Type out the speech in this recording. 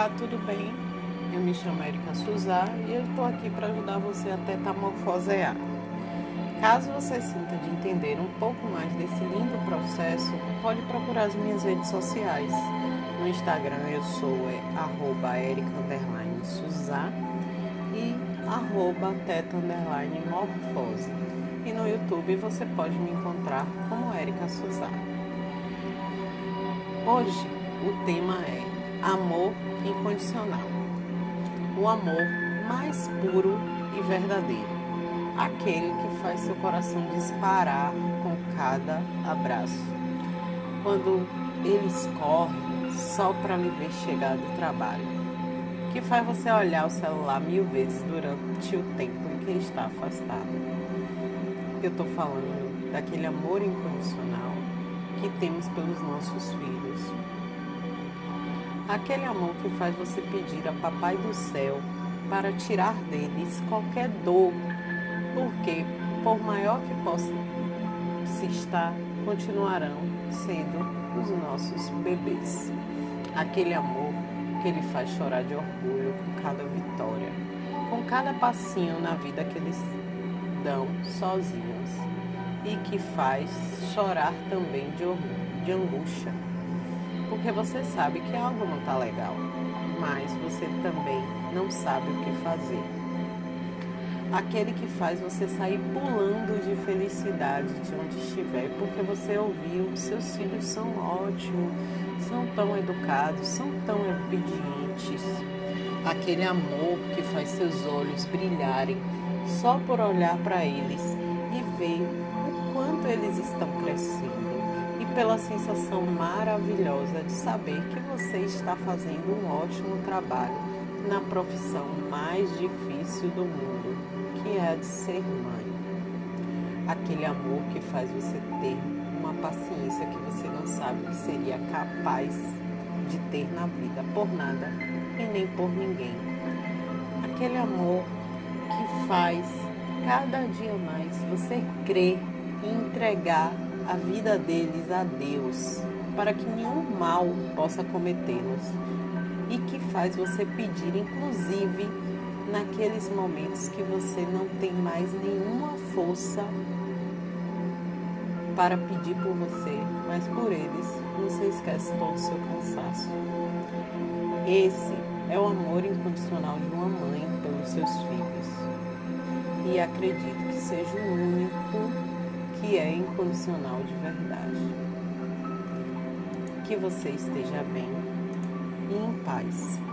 Olá, tudo bem? Eu me chamo Erika Suzá e eu estou aqui para ajudar você a metamorfosear. Caso você sinta de entender um pouco mais desse lindo processo, pode procurar as minhas redes sociais. No Instagram eu sou é, e arroba teta morfose. E no YouTube você pode me encontrar como Erika Suzá. Hoje o tema é amor incondicional. O amor mais puro e verdadeiro. Aquele que faz seu coração disparar com cada abraço. Quando eles correm só para lhe ver chegar do trabalho. Que faz você olhar o celular mil vezes durante o tempo em que está afastado. Eu estou falando daquele amor incondicional que temos pelos nossos filhos, Aquele amor que faz você pedir a Papai do Céu para tirar deles qualquer dor, porque, por maior que possa se estar, continuarão sendo os nossos bebês. Aquele amor que ele faz chorar de orgulho com cada vitória, com cada passinho na vida que eles dão sozinhos e que faz chorar também de orgulho, de angústia porque você sabe que algo não está legal, mas você também não sabe o que fazer. Aquele que faz você sair pulando de felicidade de onde estiver, porque você ouviu que seus filhos são ótimos, são tão educados, são tão obedientes. Aquele amor que faz seus olhos brilharem só por olhar para eles e ver o quanto eles estão crescendo pela sensação maravilhosa de saber que você está fazendo um ótimo trabalho na profissão mais difícil do mundo, que é a de ser mãe. Aquele amor que faz você ter uma paciência que você não sabe que seria capaz de ter na vida por nada e nem por ninguém. Aquele amor que faz cada dia mais você crer e entregar a vida deles a Deus, para que nenhum mal possa cometê-los, e que faz você pedir, inclusive naqueles momentos que você não tem mais nenhuma força para pedir por você, mas por eles você esquece todo o seu cansaço. Esse é o amor incondicional de uma mãe pelos seus filhos. E acredito que seja o único que é incondicional de verdade. Que você esteja bem e em paz.